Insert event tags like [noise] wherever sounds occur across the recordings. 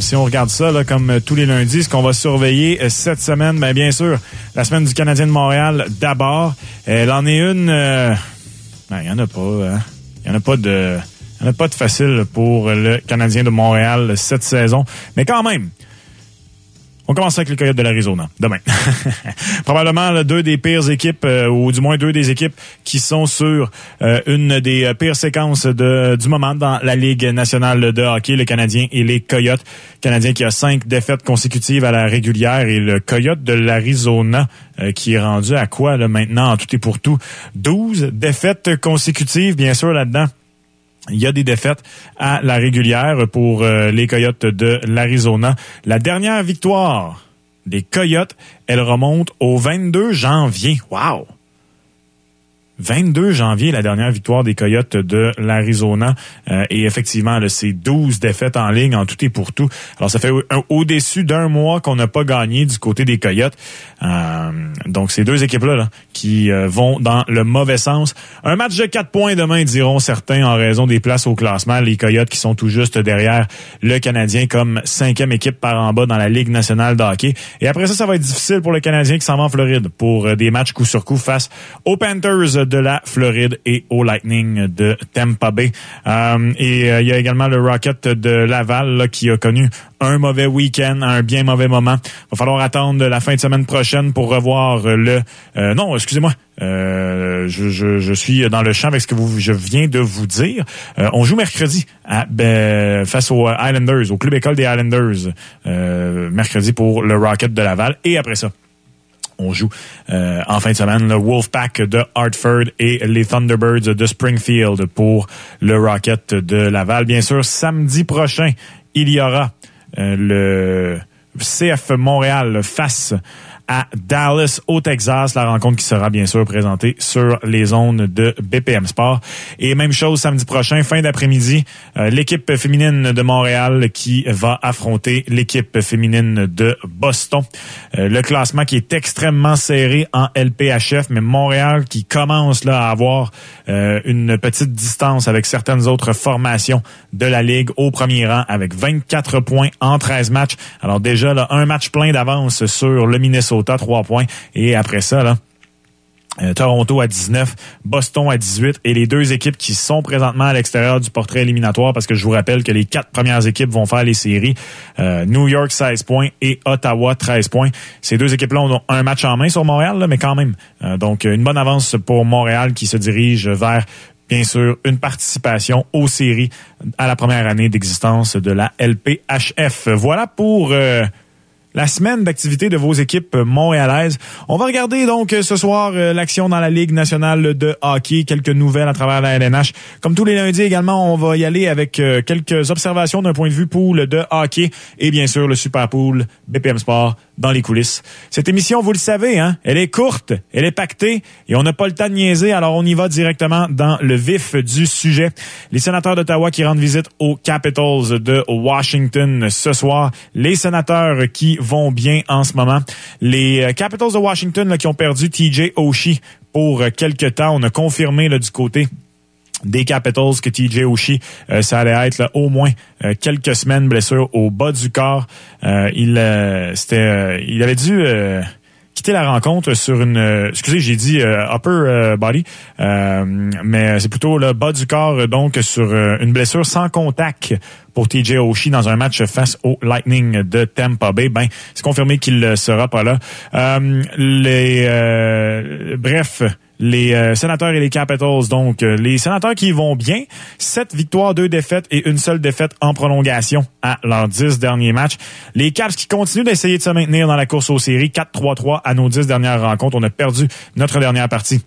si on regarde ça, comme tous les lundis, ce qu'on va surveiller cette semaine, bien, bien sûr, la semaine du Canadien de Montréal d'abord. Elle en est une... Il n'y en a pas. Hein? Il n'y en a pas de... Il n'y en a pas de facile pour le Canadien de Montréal cette saison. Mais quand même, on commence avec les Coyotes de l'Arizona demain. [laughs] Probablement deux des pires équipes, euh, ou du moins deux des équipes qui sont sur euh, une des euh, pires séquences de, du moment dans la Ligue nationale de hockey, le Canadien et les Coyotes. Le Canadien qui a cinq défaites consécutives à la régulière et le Coyote de l'Arizona qui est rendu à quoi là, maintenant en tout et pour tout? 12 défaites consécutives, bien sûr, là-dedans. Il y a des défaites à la régulière pour euh, les Coyotes de l'Arizona. La dernière victoire des Coyotes, elle remonte au 22 janvier. Wow! 22 janvier, la dernière victoire des Coyotes de l'Arizona. Euh, et effectivement, c'est 12 défaites en ligne en tout et pour tout. Alors, ça fait au-dessus d'un mois qu'on n'a pas gagné du côté des Coyotes. Euh, donc, ces deux équipes-là là, qui euh, vont dans le mauvais sens. Un match de 4 points demain, diront certains, en raison des places au classement. Les Coyotes qui sont tout juste derrière le Canadien comme cinquième équipe par en bas dans la Ligue nationale de hockey. Et après ça, ça va être difficile pour le Canadien qui s'en va en Floride pour des matchs coup sur coup face aux Panthers de la Floride et au Lightning de Tampa Bay. Euh, et euh, il y a également le Rocket de Laval qui a connu un mauvais week-end, un bien mauvais moment. Va falloir attendre la fin de semaine prochaine pour revoir le... Euh, non, excusez-moi. je, je, je, suis dans le champ avec ce que vous, je viens de vous dire. on joue mercredi à, ben, face aux Islanders, au club école des Islanders, mercredi pour le Rocket de Laval. Et après ça, on joue euh, en fin de semaine le Wolfpack de Hartford et les Thunderbirds de Springfield pour le Rocket de Laval. Bien sûr, samedi prochain, il y aura euh, le CF Montréal face à Dallas, au Texas. La rencontre qui sera bien sûr présentée sur les ondes de BPM Sport. Et même chose samedi prochain, fin d'après-midi, euh, l'équipe féminine de Montréal qui va affronter l'équipe féminine de Boston. Euh, le classement qui est extrêmement serré en LPHF, mais Montréal qui commence là à avoir euh, une petite distance avec certaines autres formations de la Ligue au premier rang avec 24 points en 13 matchs. Alors déjà, là, un match plein d'avance sur le Minnesota Minnesota, 3 points. Et après ça, euh, Toronto à 19, Boston à 18 et les deux équipes qui sont présentement à l'extérieur du portrait éliminatoire parce que je vous rappelle que les quatre premières équipes vont faire les séries. Euh, New York 16 points et Ottawa 13 points. Ces deux équipes-là ont un match en main sur Montréal, mais quand même. Euh, donc une bonne avance pour Montréal qui se dirige vers bien sûr une participation aux séries à la première année d'existence de la LPHF. Voilà pour la semaine d'activité de vos équipes montréalaises. On va regarder donc ce soir euh, l'action dans la Ligue nationale de hockey, quelques nouvelles à travers la LNH. Comme tous les lundis également, on va y aller avec euh, quelques observations d'un point de vue pool de hockey et bien sûr le Super Pool BPM Sport dans les coulisses. Cette émission, vous le savez, hein, elle est courte, elle est pactée et on n'a pas le temps de niaiser, alors on y va directement dans le vif du sujet. Les sénateurs d'Ottawa qui rendent visite aux Capitals de Washington ce soir. Les sénateurs qui vont bien en ce moment. Les euh, Capitals de Washington qui ont perdu TJ Oshie pour euh, quelques temps. On a confirmé là, du côté des Capitals que TJ Oshie, euh, ça allait être au moins quelques semaines blessure au bas du corps. il c'était il avait dû quitter la rencontre sur une excusez j'ai dit upper body mais c'est plutôt le bas du corps donc sur une blessure sans contact pour TJ Oshie dans un match face au Lightning de Tampa Bay. Ben, c'est confirmé qu'il sera pas là. Euh, les, euh, bref, les euh, sénateurs et les Capitals. Donc, les sénateurs qui vont bien. Sept victoires, deux défaites et une seule défaite en prolongation à leurs dix derniers matchs. Les Caps qui continuent d'essayer de se maintenir dans la course aux séries. 4-3-3 à nos dix dernières rencontres. On a perdu notre dernière partie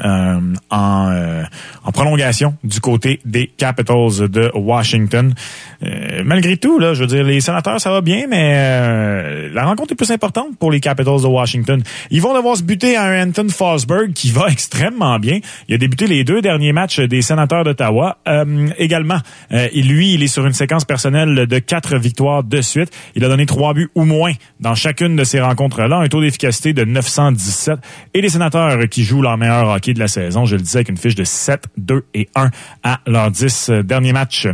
euh, en, euh, en, prolongation du côté des Capitals de Washington. Euh, malgré tout, là, je veux dire, les sénateurs, ça va bien, mais la rencontre est plus importante pour les Capitals de Washington. Ils vont devoir se buter à un Anton Fosberg qui va [laughs] extrêmement bien. Il a débuté les deux derniers matchs des sénateurs d'Ottawa. également, lui, il est sur une séquence personnelle de quatre victoires de suite. Il a donné trois buts ou moins dans chacune de ces rencontres-là, un taux d'efficacité de 917. Et les sénateurs qui jouent leur meilleur hockey de la saison. Je le disais avec une fiche de 7, 2 et 1 à leurs 10 derniers matchs.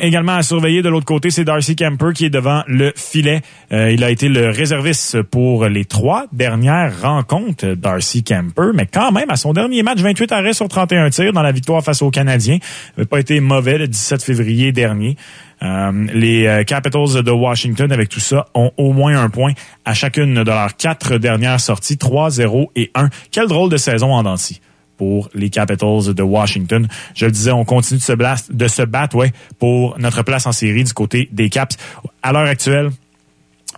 également à surveiller de l'autre côté, c'est Darcy Kemper qui est devant le filet. il a été le réserviste pour les trois dernières rencontres, Darcy Kemper, mais quand même, à son dernier match, 28 arrêts sur 31 tirs dans la victoire face aux Canadiens. Il n'a pas été mauvais le 17 février dernier. Euh, les euh, Capitals de Washington, avec tout ça, ont au moins un point à chacune de leurs quatre dernières sorties, 3, 0 et 1. Quel drôle de saison en Dancy pour les Capitals de Washington. Je le disais, on continue de se, de se battre pour notre place en série du côté des Caps. À l'heure actuelle,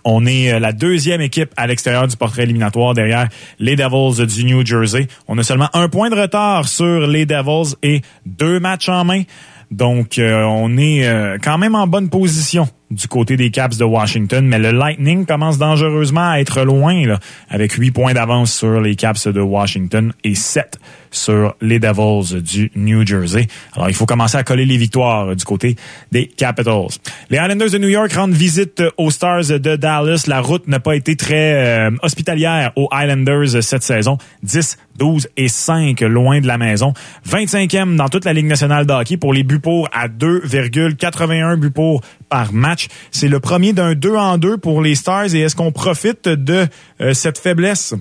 on est euh, la deuxième équipe à l'extérieur du portrait éliminatoire derrière les Devils du New Jersey. On a seulement un point de retard sur les Devils et deux matchs en main. Donc, euh, on est euh, quand même en bonne position du côté des Caps de Washington, mais le Lightning commence dangereusement à être loin, là, avec huit points d'avance sur les Caps de Washington et sept sur les Devils du New Jersey. Alors, il faut commencer à coller les victoires du côté des Capitals. Les Islanders de New York rendent visite aux Stars de Dallas. La route n'a pas été très euh, hospitalière aux Islanders cette saison. 10, 12 et 5 loin de la maison. 25e dans toute la Ligue nationale de hockey pour les buts pour à 2,81 buts pour par match. C'est le premier d'un 2 en 2 pour les Stars et est-ce qu'on profite de euh, cette faiblesse?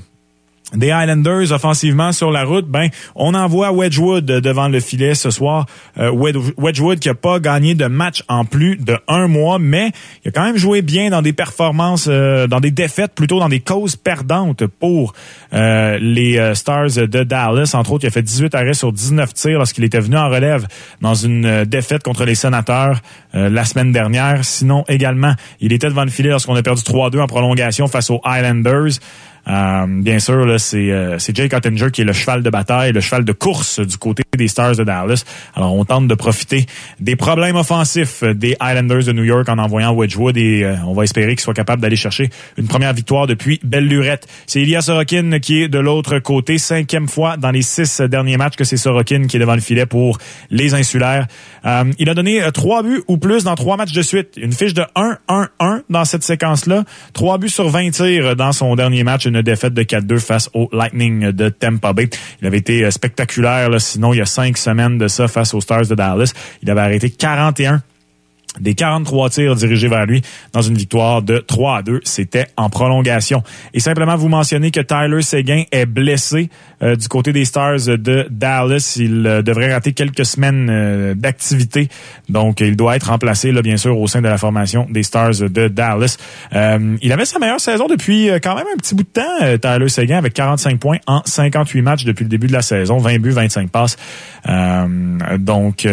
Des Highlanders offensivement sur la route, ben on envoie Wedgwood devant le filet ce soir. Euh, Wedgwood qui a pas gagné de match en plus de un mois, mais il a quand même joué bien dans des performances, euh, dans des défaites, plutôt dans des causes perdantes pour euh, les Stars de Dallas. Entre autres, il a fait 18 arrêts sur 19 tirs lorsqu'il était venu en relève dans une défaite contre les Sénateurs la semaine dernière. Sinon, également, il était devant le filet lorsqu'on a perdu 3-2 en prolongation face aux Highlanders. Euh, bien sûr, là, c'est, euh, c'est Jake Ottinger qui est le cheval de bataille, le cheval de course du côté des Stars de Dallas. Alors, on tente de profiter des problèmes offensifs des Islanders de New York en envoyant Wedgwood et euh, on va espérer qu'il soit capable d'aller chercher une première victoire depuis belle lurette. C'est Ilya Sorokin qui est de l'autre côté, cinquième fois dans les six derniers matchs que c'est Sorokin qui est devant le filet pour les insulaires. Il a donné trois buts ou plus dans trois matchs de suite. Une fiche de 1-1-1 dans cette séquence-là. Trois buts sur 20 tirs dans son dernier match défaite de 4-2 face au Lightning de Tampa Bay. Il avait été euh, spectaculaire, sinon il y a cinq semaines de ça face aux Stars de Dallas. Il avait arrêté 41 des 43 tirs dirigés vers lui dans une victoire de 3 à 2. C'était en prolongation. Et simplement vous mentionner que Tyler Seguin est blessé euh, du côté des Stars de Dallas. Il euh, devrait rater quelques semaines euh, d'activité. Donc, il doit être remplacé, là, bien sûr, au sein de la formation des Stars de Dallas. il avait sa meilleure saison depuis quand même un petit bout de temps, Tyler Seguin, avec 45 points en 58 matchs depuis le début de la saison, 20 buts, 25 passes. donc,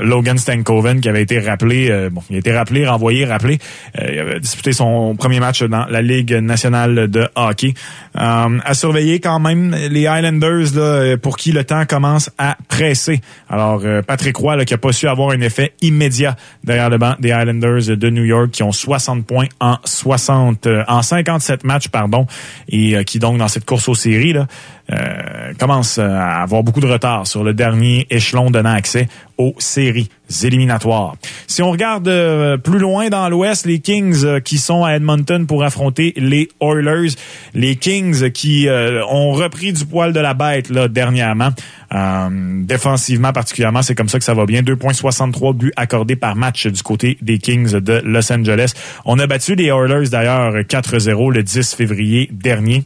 Logan Stankoven, qui avait été rappelé euh, bon, il a été rappelé, renvoyé, rappelé. Euh, il avait disputé son premier match dans la Ligue nationale de hockey. Euh, à surveiller quand même les Highlanders là, pour qui le temps commence à presser. Alors, Patrick Roy là, qui a pas su avoir un effet immédiat derrière le banc des Highlanders de New York qui ont 60 points en 60 en 57 matchs pardon et qui donc dans cette course aux séries là, euh, commence à avoir beaucoup de retard sur le dernier échelon donnant accès aux séries éliminatoires. Si on regarde euh, plus loin dans l'Ouest, les Kings euh, qui sont à Edmonton pour affronter les Oilers, les Kings qui ont repris du poil de la bête là dernièrement, défensivement particulièrement, c'est comme ça que ça va bien. 2,63 buts accordés par match du côté des Kings de Los Angeles. On a battu les Oilers d'ailleurs 4-0 le 10 février dernier.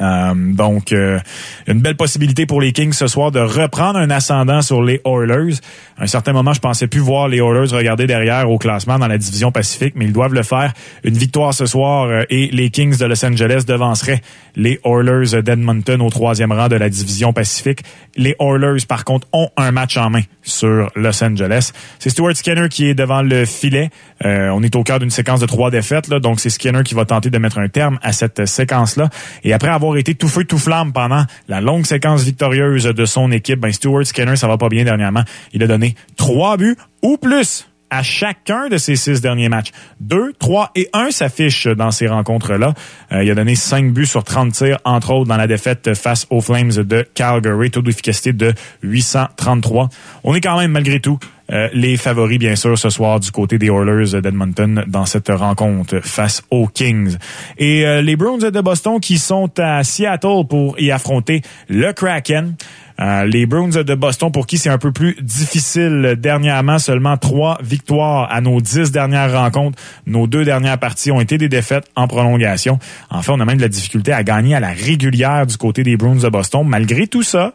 Euh, donc, euh, une belle possibilité pour les Kings ce soir de reprendre un ascendant sur les Oilers. À un certain moment, je pensais plus voir les Oilers regarder derrière au classement dans la division Pacifique, mais ils doivent le faire. Une victoire ce soir euh, et les Kings de Los Angeles devanceraient les Oilers d'Edmonton au troisième rang de la division Pacifique. Les Oilers, par contre, ont un match en main sur Los Angeles. C'est Stuart Skinner qui est devant le filet. on est au cœur d'une séquence de trois défaites, là, donc c'est Skinner qui va tenter de mettre un terme à cette séquence-là. Et après avoir été tout feu tout flamme pendant la longue séquence victorieuse de son équipe, ben Stuart Skinner, ça va pas bien dernièrement. Il a donné trois buts ou plus à chacun de ses six derniers matchs. 2, 3 et 1 s'affichent dans ces rencontres-là. Euh, il a donné 5 buts sur 30 tirs, entre autres dans la défaite face aux Flames de Calgary, taux d'efficacité de 833. On est quand même, malgré tout, euh, les favoris, bien sûr, ce soir du côté des Oilers d'Edmonton dans cette rencontre face aux Kings. Et euh, les Bruins de Boston qui sont à Seattle pour y affronter le Kraken. Euh, les Bruins de Boston, pour qui c'est un peu plus difficile dernièrement, seulement trois victoires à nos dix dernières rencontres. Nos deux dernières parties ont été des défaites en prolongation. En fait, on a même de la difficulté à gagner à la régulière du côté des Bruins de Boston. Malgré tout ça,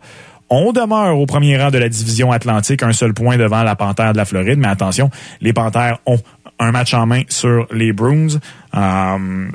on demeure au premier rang de la division Atlantique, un seul point devant la Panthère de la Floride. Mais attention, les Panthères ont un match en main sur les Bruins. Euh,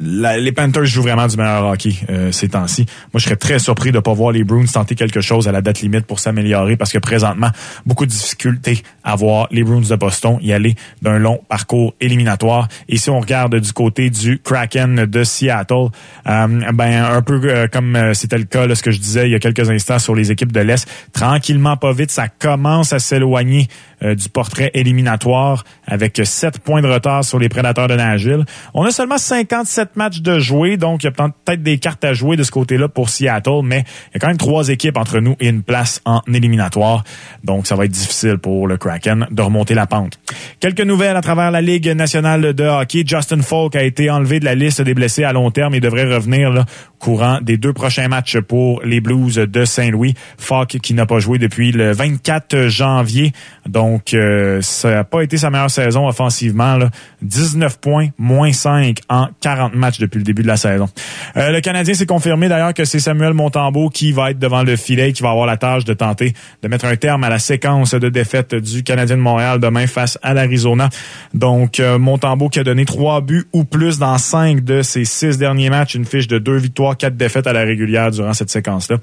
les Panthers jouent vraiment du meilleur hockey euh, ces temps-ci. Moi, je serais très surpris de ne pas voir les Bruins tenter quelque chose à la date limite pour s'améliorer parce que présentement, beaucoup de difficultés à voir les Bruins de Boston y aller d'un long parcours éliminatoire. Et si on regarde du côté du Kraken de Seattle, euh, ben un peu euh, comme c'était le cas, là, ce que je disais il y a quelques instants sur les équipes de l'Est, tranquillement, pas vite, ça commence à s'éloigner du portrait éliminatoire avec sept points de retard sur les Prédateurs de Nashville. On a seulement 57 matchs de jouer, donc il y a peut-être des cartes à jouer de ce côté-là pour Seattle, mais il y a quand même trois équipes entre nous et une place en éliminatoire. Donc ça va être difficile pour le Kraken de remonter la pente. Quelques nouvelles à travers la Ligue nationale de hockey. Justin Falk a été enlevé de la liste des blessés à long terme et devrait revenir là, courant des deux prochains matchs pour les Blues de Saint-Louis. Falk qui n'a pas joué depuis le 24 janvier. Donc euh, ça n'a pas été sa meilleure saison offensivement. Là. 19 points, moins 5 en 40 matchs depuis le début de la saison. Euh, le Canadien s'est confirmé d'ailleurs que c'est Samuel Montembeau qui va être devant le filet, qui va avoir la tâche de tenter de mettre un terme à la séquence de défaites du Canadien de Montréal demain face à l'Arizona. Donc euh, Montembeau qui a donné trois buts ou plus dans cinq de ses six derniers matchs, une fiche de deux victoires, quatre défaites à la régulière durant cette séquence-là.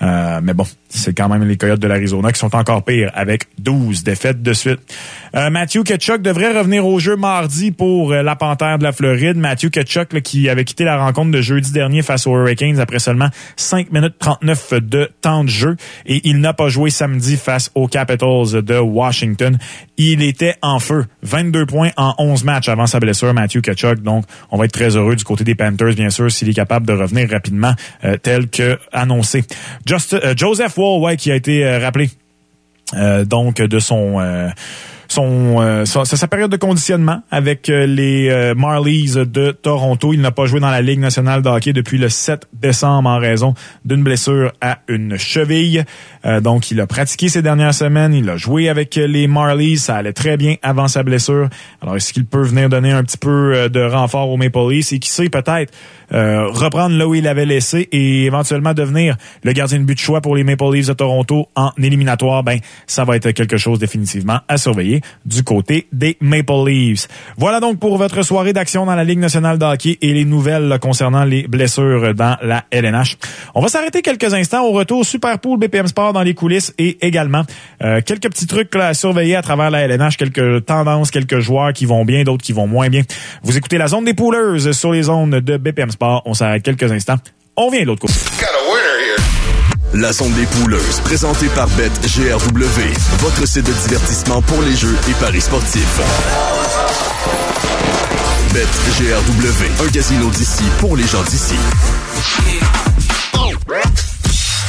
Euh, mais bon, c'est quand même les Coyotes de l'Arizona qui sont encore pires avec 12 défaites de suite. Euh, Matthew Ketchuk devrait revenir au jeu mardi pour euh, la Panthère de la Floride. Matthew Ketchuk qui avait quitté la rencontre de jeudi dernier face aux Hurricanes après seulement 5 minutes 39 de temps de jeu et il n'a pas joué samedi face aux Capitals de Washington. Il était en feu. 22 points en 11 matchs avant sa blessure, Matthew Ketchuk. Donc, on va être très heureux du côté des Panthers, bien sûr, s'il est capable de revenir rapidement tel que annoncé. Euh, Joseph Wall, qui a été euh, rappelé euh, donc de son son, sa, période de conditionnement avec les Marlies de Toronto. Il n'a pas joué dans la Ligue nationale de hockey depuis le 7 décembre en raison d'une blessure à une cheville. donc, il a pratiqué ces dernières semaines. Il a joué avec les Marlies. Ça allait très bien avant sa blessure. Alors, est-ce qu'il peut venir donner un petit peu de renfort aux Maple Leafs? Et qui sait peut-être euh, reprendre là où il avait laissé et éventuellement devenir le gardien de but de choix pour les Maple Leafs de Toronto en éliminatoire, ben ça va être quelque chose définitivement à surveiller du côté des Maple Leafs. Voilà donc pour votre soirée d'action dans la Ligue nationale de hockey et les nouvelles concernant les blessures dans la LNH. On va s'arrêter quelques instants au retour Super Pool BPM Sport dans les coulisses et également euh, quelques petits trucs à surveiller à travers la LNH, quelques tendances, quelques joueurs qui vont bien, d'autres qui vont moins bien. Vous écoutez la zone des poolers sur les zones de BPM Sport on s'arrête quelques instants. On vient de l'autre côté. La sonde des pouleuses, présentée par BetGRW, votre site de divertissement pour les jeux et paris sportifs. BetGRW, un casino d'ici pour les gens d'ici.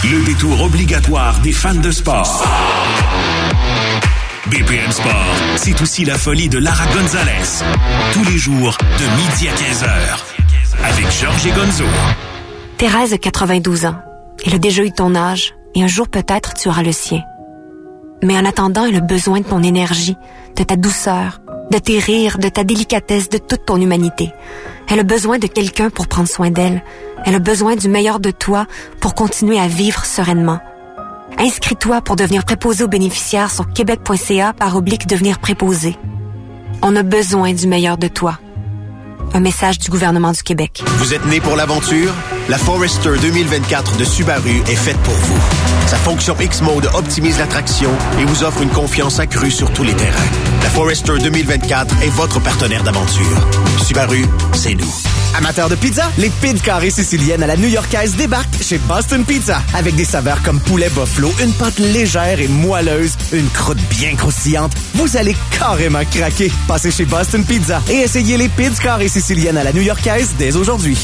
Le détour obligatoire des fans de sport. BPM Sport, c'est aussi la folie de Lara Gonzalez. Tous les jours, de midi à 15h avec Georges et Gonzo. Thérèse a 92 ans. Elle a déjà eu ton âge et un jour peut-être tu auras le sien. Mais en attendant, elle a besoin de ton énergie, de ta douceur, de tes rires, de ta délicatesse, de toute ton humanité. Elle a besoin de quelqu'un pour prendre soin d'elle. Elle a besoin du meilleur de toi pour continuer à vivre sereinement. Inscris-toi pour devenir préposé aux bénéficiaires sur québec.ca par oblique devenir préposé. On a besoin du meilleur de toi. Un message du gouvernement du Québec. Vous êtes né pour l'aventure? La Forester 2024 de Subaru est faite pour vous. Sa fonction X-Mode optimise la traction et vous offre une confiance accrue sur tous les terrains. La Forester 2024 est votre partenaire d'aventure. Subaru, c'est nous. Amateurs de pizza, les pides carrées siciliennes à la new-yorkaise débarquent chez Boston Pizza. Avec des saveurs comme poulet buffalo, une pâte légère et moelleuse, une croûte bien croustillante, vous allez carrément craquer. Passez chez Boston Pizza et essayez les pides carrées siciliennes à la new-yorkaise dès aujourd'hui.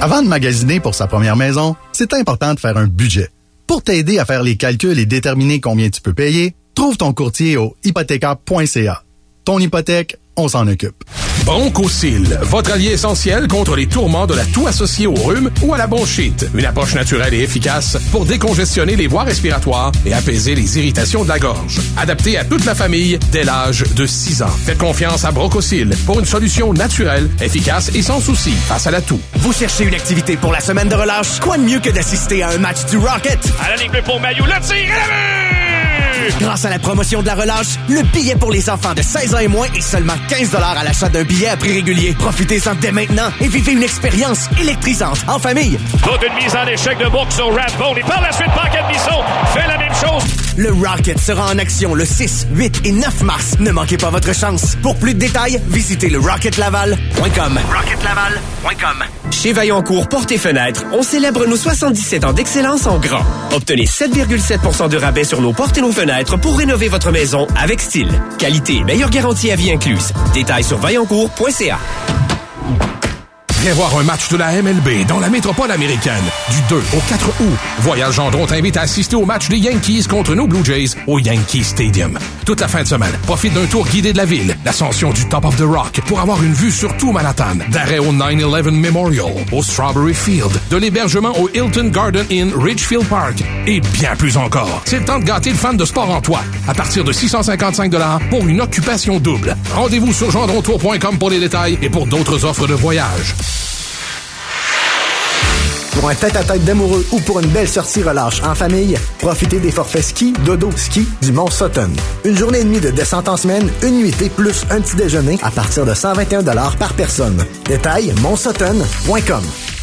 Avant de magasiner pour sa première maison, c'est important de faire un budget. Pour t'aider à faire les calculs et déterminer combien tu peux payer, trouve ton courtier au hypothécaire.ca. Ton hypothèque, on s'en occupe. Bronchosil, votre allié essentiel contre les tourments de la toux associée au rhume ou à la bronchite. Une approche naturelle et efficace pour décongestionner les voies respiratoires et apaiser les irritations de la gorge. Adapté à toute la famille dès l'âge de 6 ans. Faites confiance à Bronchosil pour une solution naturelle, efficace et sans souci face à la toux. Vous cherchez une activité pour la semaine de relâche? Quoi de mieux que d'assister à un match du Rocket? À la ligne pour Maillot, le tir Grâce à la promotion de la relâche, le billet pour les enfants de 16 ans et moins est seulement 15 à l'achat d'un billet à prix régulier. Profitez-en dès maintenant et vivez une expérience électrisante en famille. Toute une mise en échec de boucle sur Rathbone et par la suite, Paquet Bisson fait la même chose. Le Rocket sera en action le 6, 8 et 9 mars. Ne manquez pas votre chance. Pour plus de détails, visitez le rocketlaval.com. Rocketlaval.com. Chez Vaillancourt Portes et Fenêtres, on célèbre nos 77 ans d'excellence en grand. Obtenez 7,7% de rabais sur nos portes et nos fenêtres pour rénover votre maison avec style. Qualité et meilleure garantie à vie incluse. Détails sur vaillancourt.ca. Viens voir un match de la MLB dans la métropole américaine du 2 au 4 août. Voyage Gendron t'invite à assister au match des Yankees contre nos Blue Jays au Yankee Stadium. Toute la fin de semaine, profite d'un tour guidé de la ville, l'ascension du Top of the Rock pour avoir une vue sur tout Manhattan, d'arrêt au 9-11 Memorial, au Strawberry Field, de l'hébergement au Hilton Garden Inn Ridgefield Park et bien plus encore. C'est le temps de gâter le fan de sport en toi à partir de 655 pour une occupation double. Rendez-vous sur gendrontour.com pour les détails et pour d'autres offres de voyage. Pour un tête-à-tête d'amoureux ou pour une belle sortie relâche en famille, profitez des forfaits ski, dodo, ski du Mont Sutton. Une journée et demie de descente en semaine, une nuitée plus un petit déjeuner à partir de 121 par personne. Détail, montsutton.com.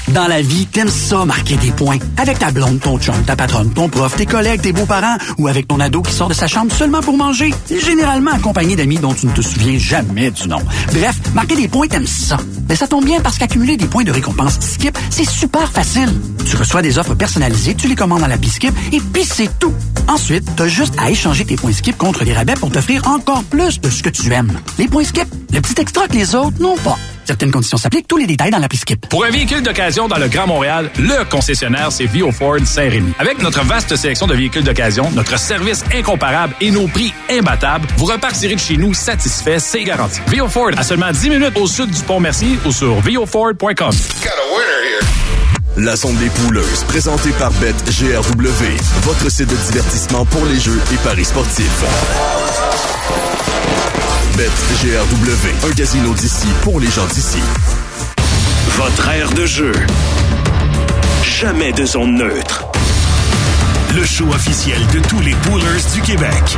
Dans la vie, t'aimes ça marquer des points. Avec ta blonde, ton chum, ta patronne, ton prof, tes collègues, tes beaux-parents ou avec ton ado qui sort de sa chambre seulement pour manger. Généralement accompagné d'amis dont tu ne te souviens jamais du nom. Bref, marquer des points, t'aimes ça. Mais ça tombe bien parce qu'accumuler des points de récompense Skip, c'est super facile. Tu reçois des offres personnalisées, tu les commandes dans l'appli Skip et puis c'est tout. Ensuite, t'as juste à échanger tes points Skip contre des rabais pour t'offrir encore plus de ce que tu aimes. Les points Skip, le petit extra que les autres n'ont pas. Certaines conditions s'appliquent, tous les détails dans l'appli Skip. Pour un véhicule d'occasion dans le Grand Montréal, le concessionnaire, c'est Vio Ford Saint-Rémy. Avec notre vaste sélection de véhicules d'occasion, notre service incomparable et nos prix imbattables, vous repartirez de chez nous satisfait, c'est garanti. Vio Ford, à seulement 10 minutes au sud du pont-merci ou sur vioford.com. La sonde des pouleuses, présentée par BetGRW, votre site de divertissement pour les jeux et paris sportifs. BetGRW, un casino d'ici pour les gens d'ici. Votre aire de jeu. Jamais de zone neutre. Le show officiel de tous les poolers du Québec.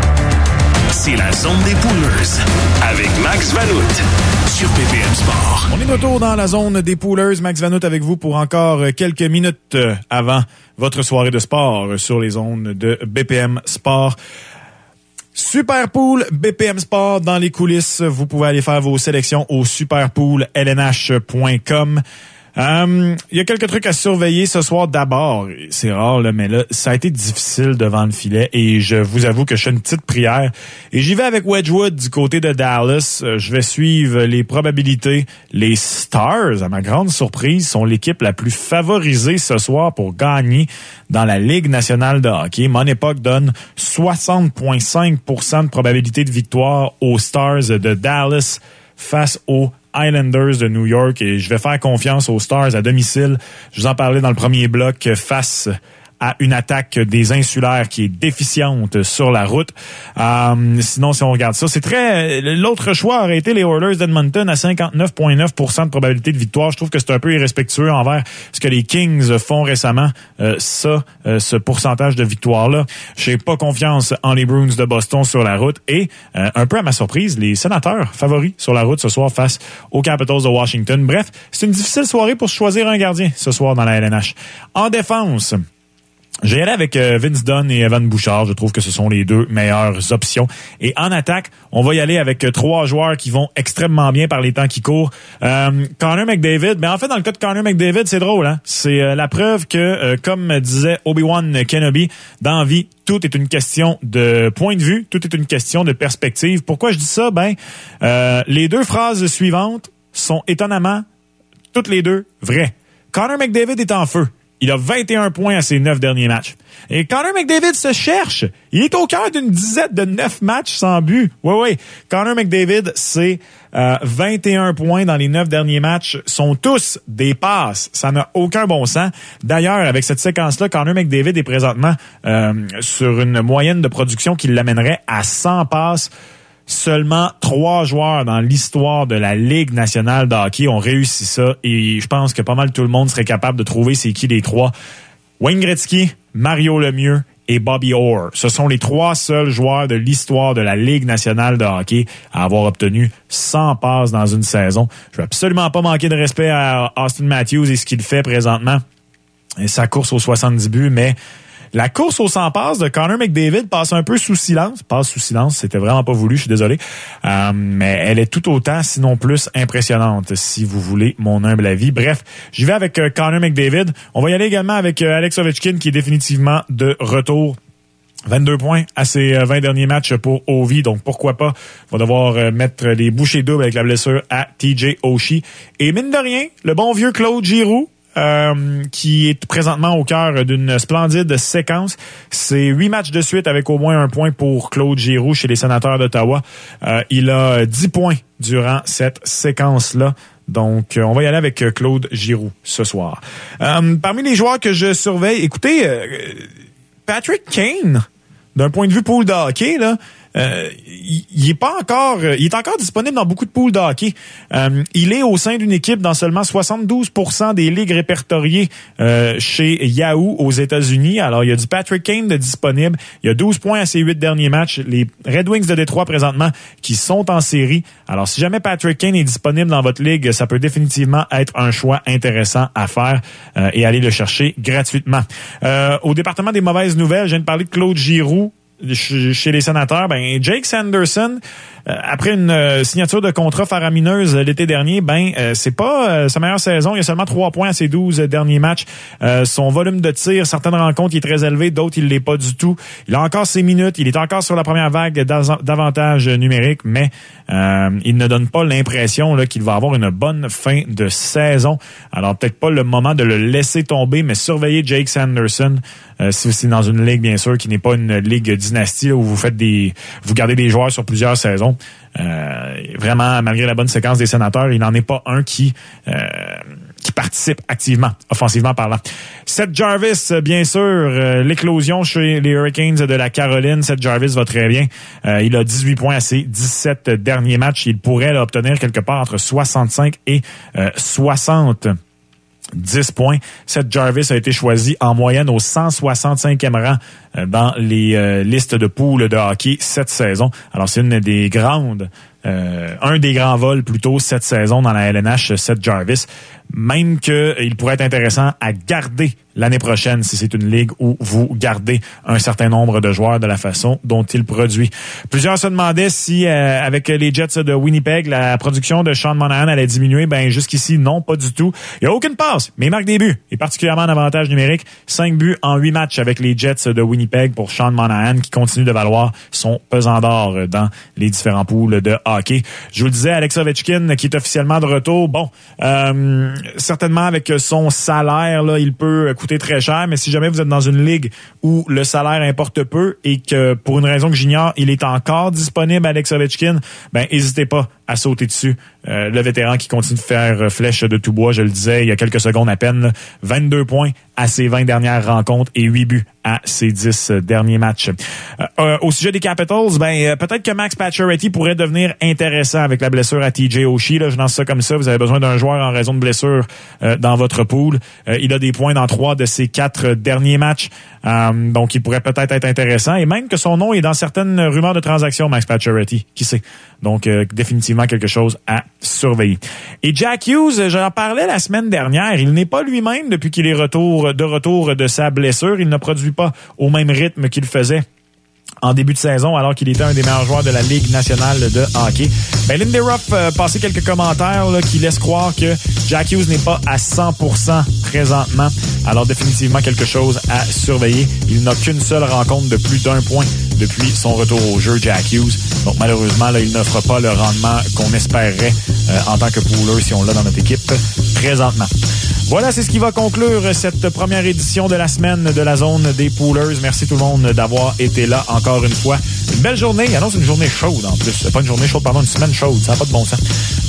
C'est la zone des poolers avec Max Vanout sur BPM Sport. On est de retour dans la zone des poolers. Max Vanout avec vous pour encore quelques minutes avant votre soirée de sport sur les zones de BPM Sport. Super Pool BPM Sport dans les coulisses. Vous pouvez aller faire vos sélections au superpoollnh.com. Euh, il y a quelques trucs à surveiller ce soir d'abord. C'est rare, là, mais là, ça a été difficile devant le filet et je vous avoue que je fais une petite prière. Et j'y vais avec Wedgwood du côté de Dallas. Euh, je vais suivre les probabilités. Les Stars, à ma grande surprise, sont l'équipe la plus favorisée ce soir pour gagner dans la Ligue nationale de hockey. Mon époque donne 60,5% de probabilité de victoire aux Stars de Dallas face aux Islanders de New York et je vais faire confiance aux Stars à domicile. Je vous en parlais dans le premier bloc face à une attaque des insulaires qui est déficiente sur la route. Euh, sinon, si on regarde ça, c'est très... L'autre choix aurait été les Oilers d'Edmonton à 59,9 de probabilité de victoire. Je trouve que c'est un peu irrespectueux envers ce que les Kings font récemment. Euh, ça, euh, ce pourcentage de victoire-là. J'ai pas confiance en les Bruins de Boston sur la route. Et, euh, un peu à ma surprise, les sénateurs favoris sur la route ce soir face aux Capitals de Washington. Bref, c'est une difficile soirée pour choisir un gardien ce soir dans la LNH. En défense, j'ai allé avec euh, Vince Dunn et Evan Bouchard. Je trouve que ce sont les deux meilleures options. Et en attaque, on va y aller avec euh, trois joueurs qui vont extrêmement bien par les temps qui courent. Euh, Connor McDavid, mais en fait, dans le cas de Connor McDavid, c'est drôle. Hein? C'est euh, la preuve que, comme disait Obi-Wan Kenobi, dans vie, tout est une question de point de vue, tout est une question de perspective. Pourquoi je dis ça? Ben, les deux phrases suivantes sont étonnamment, toutes les deux, vraies. Connor McDavid est en feu. Il a 21 points à ses neuf derniers matchs. Et Connor McDavid se cherche. Il est au cœur d'une dizaine de neuf matchs sans but. Oui, oui. Connor McDavid, c'est euh, 21 points dans les neuf derniers matchs. sont tous des passes. Ça n'a aucun bon sens. D'ailleurs, avec cette séquence-là, Connor McDavid est présentement euh, sur une moyenne de production qui l'amènerait à 100 passes Seulement trois joueurs dans l'histoire de la Ligue nationale de hockey ont réussi ça et je pense que pas mal tout le monde serait capable de trouver c'est qui les trois. Wayne Gretzky, Mario Lemieux et Bobby Orr. Ce sont les trois seuls joueurs de l'histoire de la Ligue nationale de hockey à avoir obtenu 100 passes dans une saison. Je veux absolument pas manquer de respect à Austin Matthews et ce qu'il fait présentement sa course aux 70 buts, mais la course au 100 passes de Connor McDavid passe un peu sous silence. Passe sous silence, c'était vraiment pas voulu, je suis désolé. Euh, mais elle est tout autant, sinon plus, impressionnante, si vous voulez mon humble avis. Bref, j'y vais avec euh, Connor McDavid. On va y aller également avec euh, Alex Ovechkin, qui est définitivement de retour 22 points à ses 20 derniers matchs pour Ovi, donc pourquoi pas, va devoir mettre les bouchées doubles avec la blessure à TJ Oshie. Et mine de rien, le bon vieux Claude Giroux, euh, qui est présentement au cœur d'une splendide séquence. C'est huit matchs de suite avec au moins un point pour Claude Giroux chez les sénateurs d'Ottawa. Euh, il a dix points durant cette séquence-là. Donc, euh, on va y aller avec Claude Giroux ce soir. parmi les joueurs que je surveille, écoutez, Patrick Kane, d'un point de vue pool de hockey, là, euh, il, est pas encore, euh, il est encore disponible dans beaucoup de poules de hockey. Euh, il est au sein d'une équipe dans seulement 72% des ligues répertoriées chez Yahoo aux États-Unis. Alors, il y a du Patrick Kane disponible. Il y a 12 points à ses 8 derniers matchs. Les Red Wings de Détroit présentement qui sont en série. Alors, si jamais Patrick Kane est disponible dans votre ligue, ça peut définitivement être un choix intéressant à faire et aller le chercher gratuitement. au département des mauvaises nouvelles, je viens de parler de Claude Giroux chez les sénateurs, ben Jake Sanderson après une euh, signature de contrat faramineuse l'été dernier, ben euh, c'est pas sa meilleure saison. Il a seulement trois points à ses 12 derniers matchs. son volume de tir, certaines rencontres, il est très élevé, d'autres il l'est pas du tout. Il a encore ses minutes, il est encore sur la première vague d'avantages numériques, mais il ne donne pas l'impression qu'il va avoir une bonne fin de saison. Alors peut-être pas le moment de le laisser tomber, mais surveiller Jake Sanderson si c'est dans une ligue bien sûr qui n'est pas une ligue dynastie où vous faites des vous gardez des joueurs sur plusieurs saisons. Euh, vraiment, malgré la bonne séquence des sénateurs, il n'en est pas un qui euh, qui participe activement, offensivement parlant. Seth Jarvis, bien sûr, euh, l'éclosion chez les Hurricanes de la Caroline. Seth Jarvis va très bien. il a 18 points à ses 17 derniers matchs. Il pourrait l'obtenir quelque part entre 65 et 60 10 points. Seth Jarvis a été choisi en moyenne au 165e rang euh, dans les euh, listes de poules de hockey cette saison. Alors, c'est une des grandes, euh, un des grands vols plutôt cette saison dans la LNH, Seth Jarvis. Même qu'il pourrait être intéressant à garder l'année prochaine si c'est une ligue où vous gardez un certain nombre de joueurs de la façon dont il produit. Plusieurs se demandaient si euh, avec les Jets de Winnipeg, la production de Sean Monahan allait diminuer. Ben jusqu'ici, non, pas du tout. Il n'y a aucune passe, mais il marque des buts. Et particulièrement en avantage numérique. Cinq buts en huit matchs avec les Jets de Winnipeg pour Sean Monahan qui continue de valoir son pesant d'or dans les différents poules de hockey. Je vous le disais, Alex Ovechkin qui est officiellement de retour. Bon, euh, certainement avec son salaire, là, il peut coûter très cher, mais si jamais vous êtes dans une ligue où le salaire importe peu et que pour une raison que j'ignore, il est encore disponible Alex Ovechkin, ben n'hésitez pas à sauter dessus. Euh, le vétéran qui continue de faire flèche de tout bois, je le disais il y a quelques secondes à peine, 22 points à ses 20 dernières rencontres et 8 buts à ses 10 derniers matchs. Euh, au sujet des Capitals, ben peut-être que Max Pacioretty pourrait devenir intéressant avec la blessure à TJ Oshie. Là, je lance ça comme ça. Vous avez besoin d'un joueur en raison de blessure dans votre pool. il a des points dans trois de ses quatre derniers matchs. donc, il pourrait peut-être être intéressant. Et même que son nom est dans certaines rumeurs de transactions, Max Pacioretty. Qui sait? Donc, définitivement quelque chose à surveiller. Et Jack Hughes, j'en parlais la semaine dernière. Il n'est pas lui-même depuis qu'il est de retour de sa blessure. Il ne produit pas au même rythme qu'il faisait en début de saison alors qu'il était un des meilleurs joueurs de la Ligue nationale de hockey. Ben, Lindy Ruff a passé quelques commentaires qui laissent croire que Jack Hughes n'est pas à 100% présentement. Alors définitivement quelque chose à surveiller. Il n'a qu'une seule rencontre de plus d'un point depuis son retour au jeu, Jack Hughes. Donc malheureusement, il n'offre pas le rendement qu'on espérait euh, en tant que pooler si on l'a dans notre équipe présentement. Voilà, c'est ce qui va conclure cette première édition de la semaine de la zone des poolers. Merci tout le monde d'avoir été là encore une fois. Une belle journée. Il annonce une journée chaude en plus. Pas une journée chaude, pardon, une semaine chaude. Ça n'a pas de bon sens.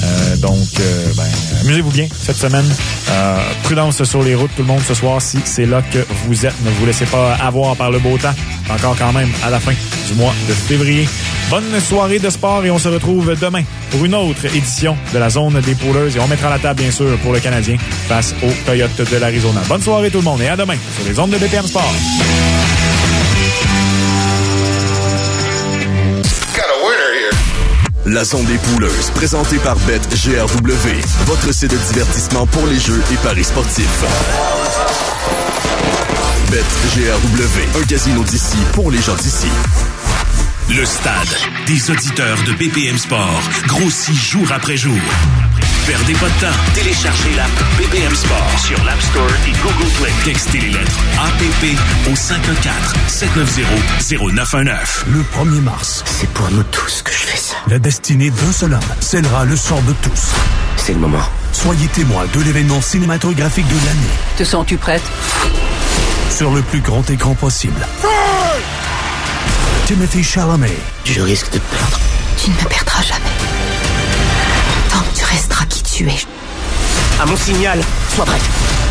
Euh, donc, euh, ben, amusez-vous bien cette semaine. Euh, prudence sur les routes, tout le monde, ce soir, si c'est là que vous êtes. Ne vous laissez pas avoir par le beau temps. Encore quand même à la fin du mois de février. Bonne soirée de sport et on se retrouve demain pour une autre édition de la zone des poolers. Et on mettra la table, bien sûr, pour le Canadien face au Coyote de l'Arizona. Bonne soirée tout le monde et à demain sur les ondes de BPM Sport. La zone des pouleuses, présentée par BetGRW, votre site de divertissement pour les jeux et paris sportifs. BetGRW, un casino d'ici pour les gens d'ici. Le stade des auditeurs de BPM Sport grossit jour après jour. Perdez pas de temps. Téléchargez l'app BPM Sport sur l'App Store et Google Play. Textez les lettres APP au 514-790-0919. Le 1er mars. C'est pour nous tous que je fais ça. La destinée d'un seul homme scellera le sort de tous. C'est le moment. Soyez témoin de l'événement cinématographique de l'année. Te sens-tu prête? Sur le plus grand écran possible. Timothy Chalamet. Je risque de te perdre. Tu ne me perdras jamais. À mon signal, sois prête.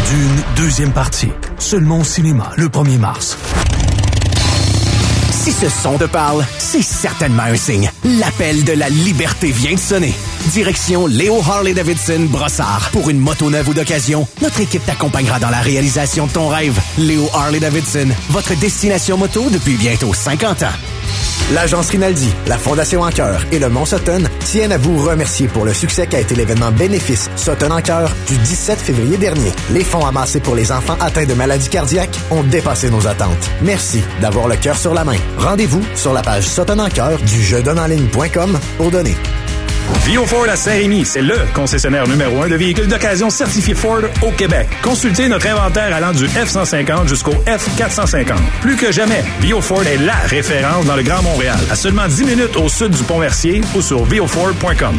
D'une deuxième partie. Seulement au cinéma, le 1er mars. Si ce son te parle, c'est certainement un signe. L'appel de la liberté vient de sonner. Direction Léo Harley-Davidson Brossard. Pour une moto neuve ou d'occasion, notre équipe t'accompagnera dans la réalisation de ton rêve. Léo Harley-Davidson, votre destination moto depuis bientôt 50 ans. L'agence Rinaldi, la Fondation En et le Mont Sutton tiennent à vous remercier pour le succès qu'a été l'événement bénéfice Sutton En Cœur du 17 février dernier. Les fonds amassés pour les enfants atteints de maladies cardiaques ont dépassé nos attentes. Merci d'avoir le cœur sur la main. Rendez-vous sur la page Sutton En du jeudonnenligne.com pour donner. Bio Ford à Saint-Rémy, c'est le concessionnaire numéro un de véhicules d'occasion certifiés Ford au Québec. Consultez notre inventaire allant du F-150 jusqu'au F-450. Plus que jamais, Bio Ford est la référence dans le Grand Montréal, à seulement 10 minutes au sud du Pont-Mercier ou sur bioford.com.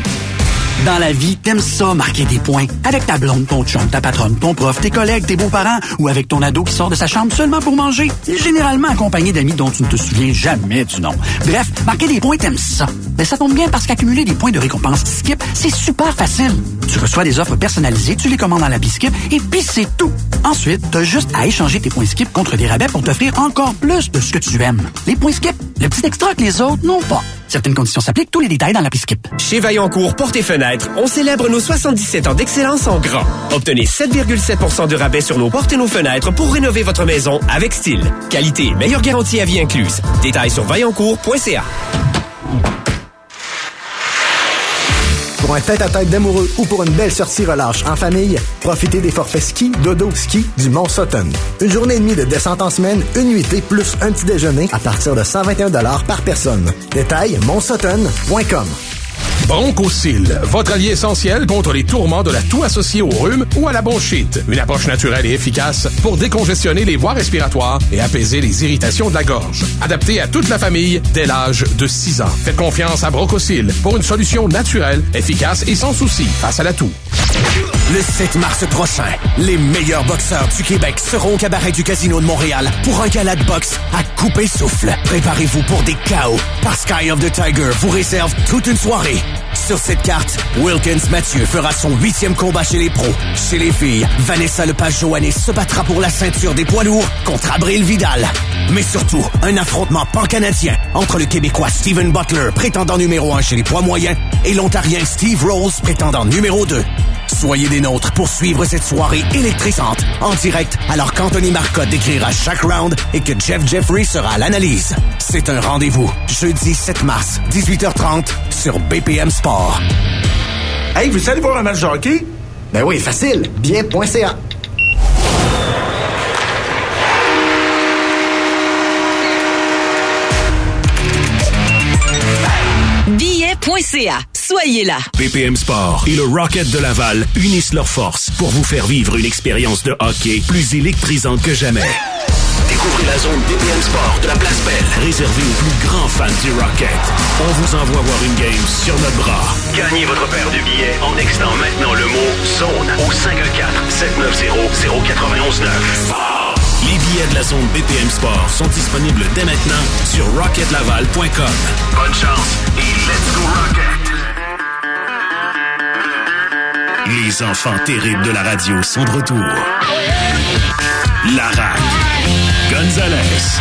Dans la vie, t'aimes ça marquer des points. Avec ta blonde, ton chum, ta patronne, ton prof, tes collègues, tes beaux-parents ou avec ton ado qui sort de sa chambre seulement pour manger. Généralement accompagné d'amis dont tu ne te souviens jamais du nom. Bref, marquer des points, t'aimes ça. Mais ça tombe bien parce qu'accumuler des points de récompense Skip, c'est super facile. Tu reçois des offres personnalisées, tu les commandes dans l'appli Skip et puis c'est tout. Ensuite, t'as juste à échanger tes points Skip contre des rabais pour t'offrir encore plus de ce que tu aimes. Les points Skip, le petit extra que les autres n'ont pas. Certaines conditions s'appliquent, tous les détails dans l'appli Skip. Chez Vaillancourt Portes et Fenêtres, on célèbre nos 77 ans d'excellence en grand. Obtenez 7,7% de rabais sur nos portes et nos fenêtres pour rénover votre maison avec style. Qualité, meilleure garantie à vie incluse. Détails sur vaillancourt.ca. Pour un tête-à-tête d'amoureux ou pour une belle sortie relâche en famille, profitez des forfaits ski, dodo, ski du Mont Sutton. Une journée et demie de descente en semaine, une nuitée plus un petit déjeuner à partir de 121 par personne. Détail, montsutton.com. Bronchosil, votre allié essentiel contre les tourments de la toux associée au rhume ou à la bronchite. Une approche naturelle et efficace pour décongestionner les voies respiratoires et apaiser les irritations de la gorge. Adapté à toute la famille dès l'âge de 6 ans. Faites confiance à Bronchosil pour une solution naturelle, efficace et sans souci face à la toux. Le 7 mars prochain, les meilleurs boxeurs du Québec seront au cabaret du Casino de Montréal pour un gala de boxe à couper souffle. Préparez-vous pour des chaos, parce Sky of the Tiger vous réserve toute une soirée Sur cette carte, Wilkins Mathieu fera son huitième combat chez les pros. Chez les filles, Vanessa Lepage-Joannet se battra pour la ceinture des poids lourds contre Abril Vidal. Mais surtout, un affrontement pan-canadien entre le Québécois Steven Butler, prétendant numéro un chez les poids moyens, et l'Ontarien Steve Rose, prétendant numéro 2. Soyez des nôtres pour suivre cette soirée électrisante en direct alors qu'Anthony Marcotte décrira chaque round et que Jeff Jeffrey sera à l'analyse. C'est un rendez-vous jeudi 7 mars, 18h30 sur BPM Sport. Hey, vous allez voir un match de hockey? Ben oui, facile. Bien.ca. Billet.ca. Soyez là. BPM Sport et le Rocket de Laval unissent leurs forces pour vous faire vivre une expérience de hockey plus électrisante que jamais. Découvrez la zone BPM Sport de la Place Belle, réservée aux plus grands fans du Rocket. On vous envoie voir une game sur notre bras. Gagnez votre paire de billets en textant maintenant le mot zone au 514-790-0919. Les billets de la zone BPM Sport sont disponibles dès maintenant sur rocketlaval.com. Bonne chance et let's go Rocket! Les enfants terribles de la radio sont de retour. Lara, Gonzalez,